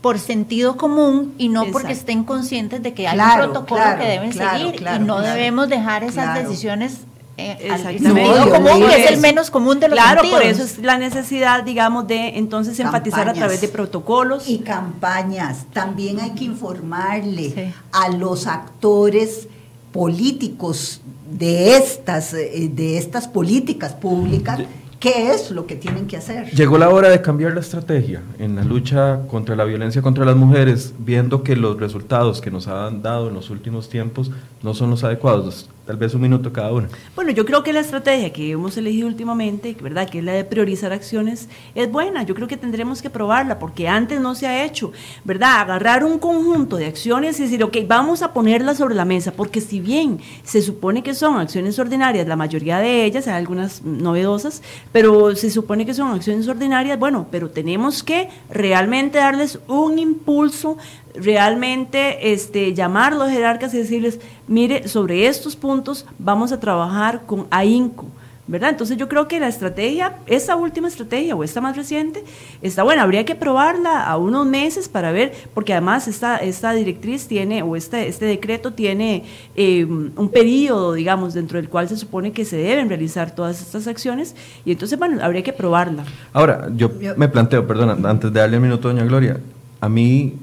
por sentido común y no porque estén conscientes de que hay un protocolo que deben seguir y no debemos dejar esas decisiones eh, sentido común, que es el menos común de los Claro, por eso es la necesidad, digamos, de entonces enfatizar a través de protocolos. Y campañas. También hay que informarle a los actores políticos de estas, eh, de estas políticas públicas. ¿Qué es lo que tienen que hacer? Llegó la hora de cambiar la estrategia en la lucha contra la violencia contra las mujeres, viendo que los resultados que nos han dado en los últimos tiempos no son los adecuados. Tal vez un minuto cada uno. Bueno, yo creo que la estrategia que hemos elegido últimamente, ¿verdad? que es la de priorizar acciones, es buena. Yo creo que tendremos que probarla porque antes no se ha hecho, ¿verdad? Agarrar un conjunto de acciones y decir, ok, vamos a ponerlas sobre la mesa, porque si bien se supone que son acciones ordinarias, la mayoría de ellas, hay algunas novedosas, pero se supone que son acciones ordinarias, bueno, pero tenemos que realmente darles un impulso realmente este, llamar a los jerarcas y decirles, mire, sobre estos puntos vamos a trabajar con AINCO. ¿verdad? Entonces yo creo que la estrategia, esta última estrategia o esta más reciente, está buena, habría que probarla a unos meses para ver, porque además esta, esta directriz tiene, o este, este decreto tiene eh, un periodo, digamos, dentro del cual se supone que se deben realizar todas estas acciones, y entonces, bueno, habría que probarla. Ahora, yo me planteo, perdón, antes de darle el minuto a doña Gloria, a mí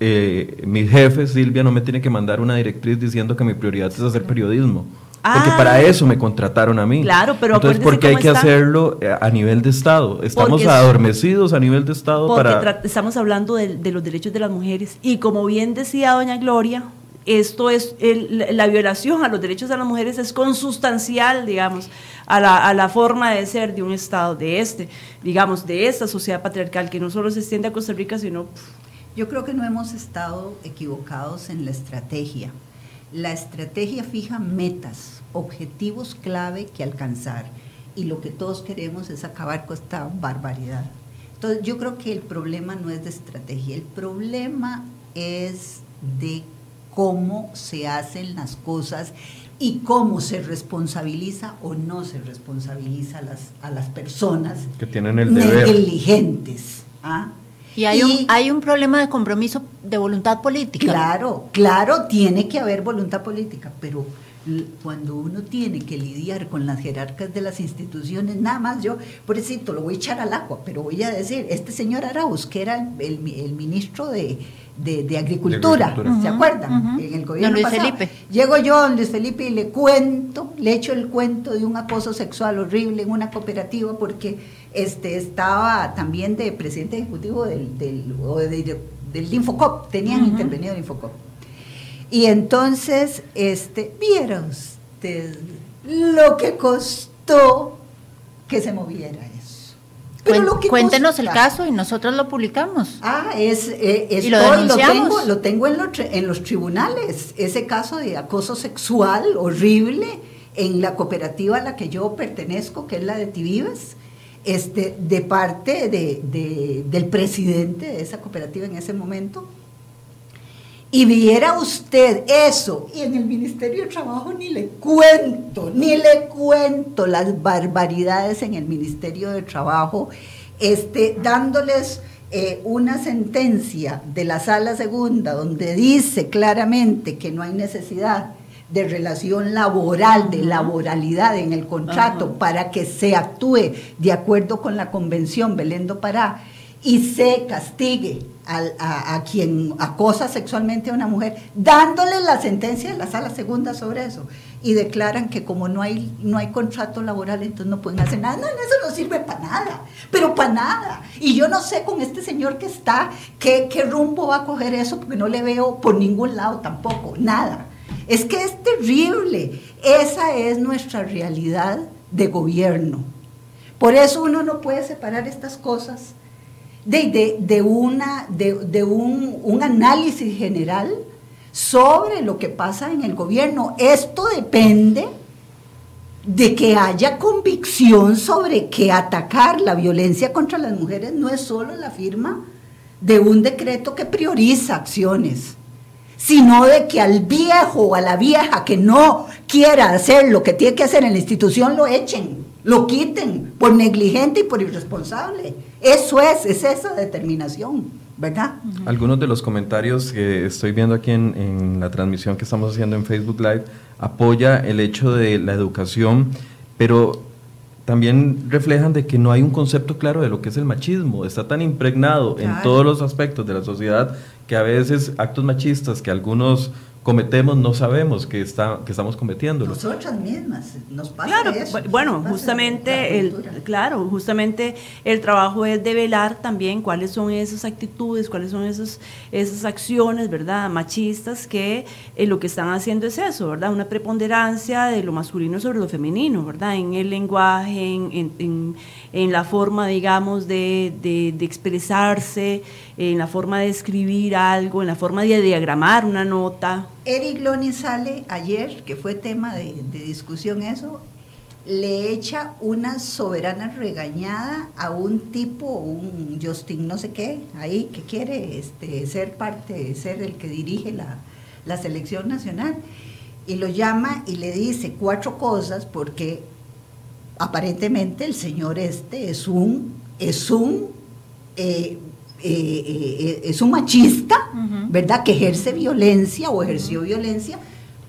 eh, mi jefe, Silvia, no me tiene que mandar una directriz diciendo que mi prioridad es hacer periodismo. porque para ah. eso me contrataron a mí. Claro, pero Entonces, ¿por qué hay que hacerlo eh, a nivel de Estado? Estamos adormecidos a nivel de Estado para... estamos hablando de, los derechos de las mujeres. Y como bien decía doña Gloria, esto es, la violación a los derechos de las mujeres es consustancial, digamos, a la, a la, forma de ser de un Estado, de este, digamos, de esta sociedad patriarcal que no solo se extiende a Costa Rica, sino yo creo que no hemos estado equivocados en la estrategia. La estrategia fija metas, objetivos clave que alcanzar y lo que todos queremos es acabar con esta barbaridad. Entonces yo creo que el problema no es de estrategia, el problema es de cómo se hacen las cosas y cómo se responsabiliza o no se responsabiliza a las, a las personas que tienen el deber. negligentes. ¿ah? Y hay, un, hay un problema de compromiso de voluntad política. Claro, claro, tiene que haber voluntad política, pero cuando uno tiene que lidiar con las jerarcas de las instituciones, nada más yo, por eso lo voy a echar al agua, pero voy a decir, este señor Arauz, que era el, ministro de, Agricultura, ¿se acuerdan? En el gobierno Luis Felipe. Llego yo a Luis Felipe y le cuento, le echo el cuento de un acoso sexual horrible en una cooperativa porque este, estaba también de presidente ejecutivo del, del, del Infocop, tenían intervenido el Infocop. Y entonces, este, viera usted lo que costó que se moviera eso. cuéntenos el caso y nosotros lo publicamos. Ah, es, eh, lo, tengo, lo tengo en, en los tribunales, ese caso de acoso sexual horrible en la cooperativa a la que yo pertenezco, que es la de Tivives, este, de parte de, del presidente de esa cooperativa en ese momento. Y viera usted eso, y en el Ministerio de Trabajo ni le cuento, ni le cuento las barbaridades en el Ministerio de Trabajo, este, dándoles eh, una sentencia de la sala segunda donde dice claramente que no hay necesidad de relación laboral, de laboralidad en el contrato, para que se actúe de acuerdo con la convención Belendo Pará y se castigue a, quien acosa sexualmente a una mujer, dándole la sentencia de la sala segunda sobre eso. Y declaran que como no hay, no hay contrato laboral, entonces no pueden hacer nada. No, eso no sirve para nada, pero para nada. Y yo no sé con este señor que está, qué, qué rumbo va a coger eso, porque no le veo por ningún lado tampoco, nada. Es que es terrible. Esa es nuestra realidad de gobierno. Por eso uno no puede separar estas cosas de, de, una, de, un, un, análisis general sobre lo que pasa en el gobierno. Esto depende de que haya convicción sobre que atacar la violencia contra las mujeres no es solo la firma de un decreto que prioriza acciones, sino de que al viejo o a la vieja que no quiera hacer lo que tiene que hacer en la institución lo echen, lo quiten por negligente y por irresponsable. Eso es, es esa determinación, ¿verdad? Algunos de los comentarios que estoy viendo aquí en, en la transmisión que estamos haciendo en Facebook Live apoya el hecho de la educación, pero también reflejan de que no hay un concepto claro de lo que es el machismo. Está tan impregnado en todos los aspectos de la sociedad que a veces actos machistas que algunos cometemos no sabemos que, está, que estamos cometiendo. Nosotras mismas nos pasa claro, eso. Bueno, justamente el, claro, justamente el trabajo es develar también cuáles son esas actitudes, cuáles son esos, esas acciones, ¿verdad? Machistas que eh, lo que están haciendo es eso, ¿verdad? Una preponderancia de lo masculino sobre lo femenino, ¿verdad? En el lenguaje, en, en, en, la forma, digamos, de, de, de expresarse, en la forma de escribir algo, en la forma de diagramar una nota. Eric Loni sale ayer, que fue tema de, discusión eso, le echa una soberana regañada a un tipo, un Justin no sé qué, ahí que quiere este, ser parte, ser el que dirige la, la selección nacional, y lo llama y le dice cuatro cosas porque aparentemente el señor este es un, es un eh, eh, eh, es un machista, ¿verdad? Que ejerce violencia o ejerció violencia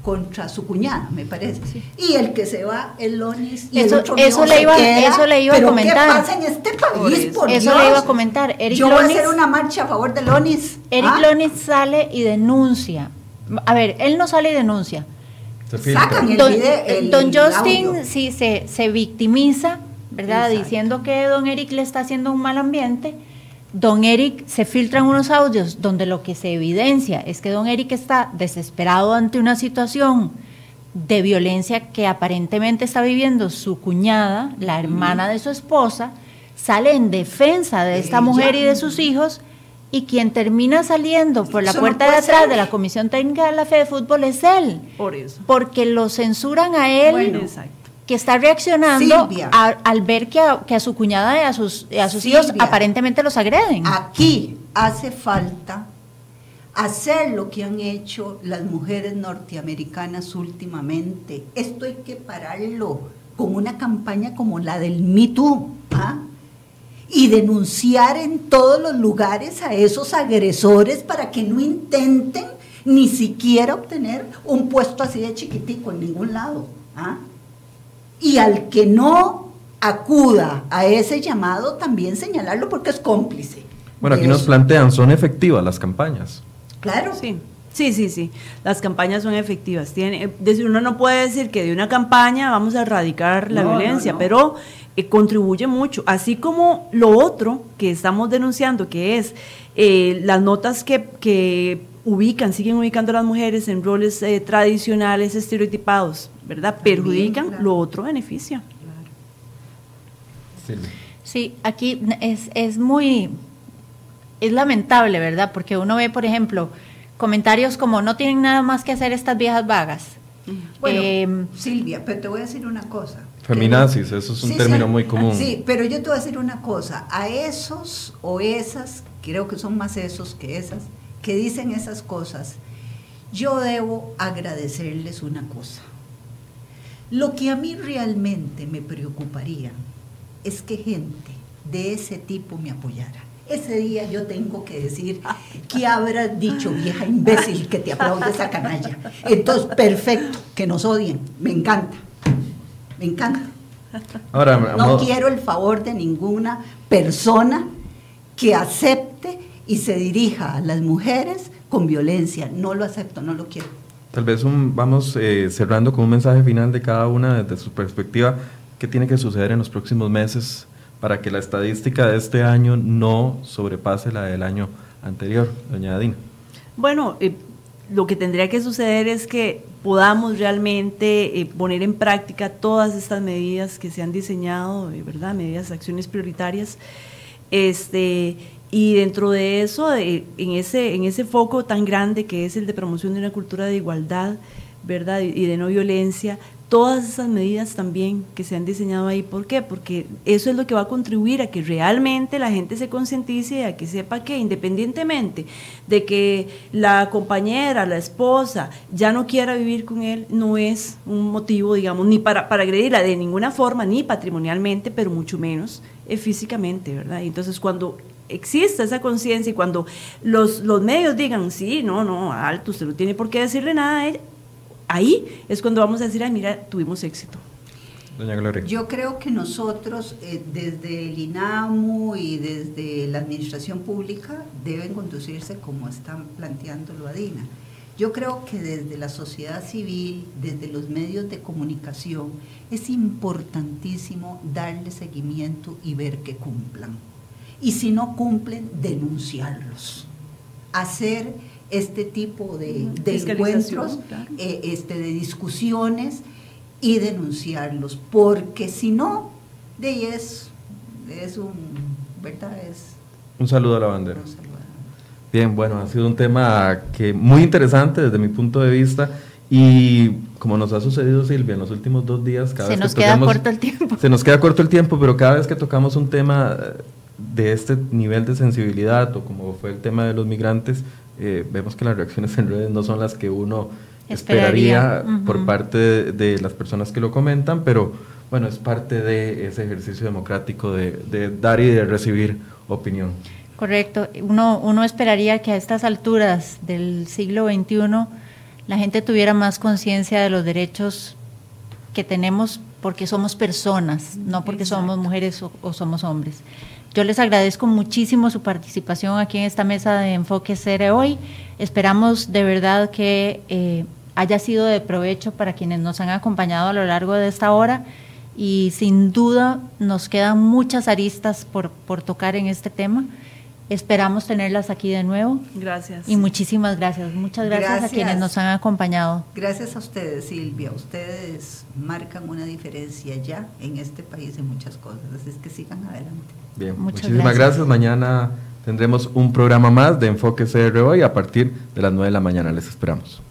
contra su cuñada, me parece. Y el que se va, el Lonis, y eso, el otro eso, le iba, eso le iba a comentar. ¿Qué pasa en este país? Por eso le iba a comentar. Eric Yo voy a hacer una marcha a favor de Lonis. Eric ¿Ah? Lonis sale y denuncia. A ver, él no sale y denuncia. Sacan el don, video, el, don Justin sí se, se victimiza, ¿verdad? Diciendo que don Eric le está haciendo un mal ambiente. Don Eric se filtran unos audios donde lo que se evidencia es que don Eric está desesperado ante una situación de violencia que aparentemente está viviendo su cuñada, la hermana de su esposa, sale en defensa de esta mujer y de sus hijos y quien termina saliendo por la puerta de atrás de la Comisión Técnica de la Fe de Fútbol es él. Por eso. Porque lo censuran a él que está reaccionando al ver que a, su cuñada y a sus, a sus hijos aparentemente los agreden. Aquí hace falta hacer lo que han hecho las mujeres norteamericanas últimamente. Esto hay que pararlo con una campaña como la del Me Too. ¿ah? Y denunciar en todos los lugares a esos agresores para que no intenten ni siquiera obtener un puesto así de chiquitico en ningún lado. ¿ah? y al que no acuda a ese llamado también señalarlo porque es cómplice. Bueno, aquí nos plantean, ¿son efectivas las campañas? Claro. Sí. Sí, sí, sí. Las campañas son efectivas. Tiene, uno no puede decir que de una campaña vamos a erradicar la violencia, pero eh, contribuye mucho. Así como lo otro que estamos denunciando, que es eh, las notas que, que ubican, siguen ubicando a las mujeres en roles eh, tradicionales, estereotipados, ¿verdad? Perjudican, lo otro beneficia. Sí, aquí es, es muy, es lamentable, ¿verdad? Porque uno ve, por ejemplo, comentarios como no tienen nada más que hacer estas viejas vagas. Bueno, em, Silvia, pero te voy a decir una cosa. Feminazis, eso es un término muy común. Sí, pero yo te voy a decir una cosa. A esos o esas, creo que son más esos que esas, que dicen esas cosas, yo debo agradecerles una cosa. Lo que a mí realmente me preocuparía es que gente de ese tipo me apoyara. Ese día yo tengo que decir, ¿qué habrás dicho, vieja imbécil, que te aplaude esa canalla? Entonces, perfecto, que nos odien, me encanta, me encanta. Ahora, no quiero el favor de ninguna persona que acepte y se dirija a las mujeres con violencia. No lo acepto, no lo quiero. Tal vez vamos eh, cerrando con un mensaje final de cada una desde su perspectiva. ¿Qué tiene que suceder en los próximos meses para que la estadística de este año no sobrepase la del año anterior, doña Adina? Bueno, eh, lo que tendría que suceder es que podamos realmente eh, poner en práctica todas estas medidas que se han diseñado, ¿verdad? Medidas, acciones prioritarias. Este, y dentro de eso, en, ese, en ese foco tan grande que es el de promoción de una cultura de igualdad, ¿verdad? Y de no violencia, todas esas medidas también que se han diseñado ahí. ¿Por qué? Porque eso es lo que va a contribuir a que realmente la gente se concientice y a que sepa que independientemente de que la compañera, la esposa, ya no quiera vivir con él, no es un motivo, digamos, ni para, para agredirla de ninguna forma, ni patrimonialmente, pero mucho menos eh, físicamente, ¿verdad? entonces cuando exista esa conciencia y cuando los, los medios digan, sí, no, no, alto, usted no tiene por qué decirle nada a ella, ahí es cuando vamos a decir, ay, mira, tuvimos éxito. Doña Gloria. Yo creo que nosotros, eh, desde el INAMU y desde la administración pública, deben conducirse como están planteándolo Adina. Yo creo que desde la sociedad civil, desde los medios de comunicación, es importantísimo darle seguimiento y ver que cumplan. Y si no cumplen, denunciarlos. Hacer este tipo de, encuentros, eh, este, de discusiones y denunciarlos, porque si no, de ahí es, es un, ¿verdad? Es un saludo a la bandera. Bien, bueno, ha sido un tema que muy interesante desde mi punto de vista y como nos ha sucedido Silvia en los últimos dos días, cada se nos queda corto el tiempo. Se nos queda corto el tiempo, pero cada vez que tocamos un tema de este nivel de sensibilidad o como fue el tema de los migrantes, eh, vemos que las reacciones en redes no son las que uno esperaría, por parte de, las personas que lo comentan, pero bueno, es parte de ese ejercicio democrático de, dar y de recibir opinión. Correcto. Uno, uno esperaría que a estas alturas del siglo XXI la gente tuviera más conciencia de los derechos que tenemos porque somos personas, no porque somos mujeres o somos hombres. Yo les agradezco muchísimo su participación aquí en esta mesa de Enfoque Cere hoy. Esperamos de verdad que eh, haya sido de provecho para quienes nos han acompañado a lo largo de esta hora y sin duda nos quedan muchas aristas por, por tocar en este tema. Esperamos tenerlas aquí de nuevo. Gracias. Y muchísimas gracias. Muchas gracias, a quienes nos han acompañado. Gracias a ustedes, Silvia. Ustedes marcan una diferencia ya en este país en muchas cosas. Así es que sigan adelante. Bien, muchísimas gracias. Mañana tendremos un programa más de Enfoque CR hoy a partir de las 9 de la mañana. Les esperamos.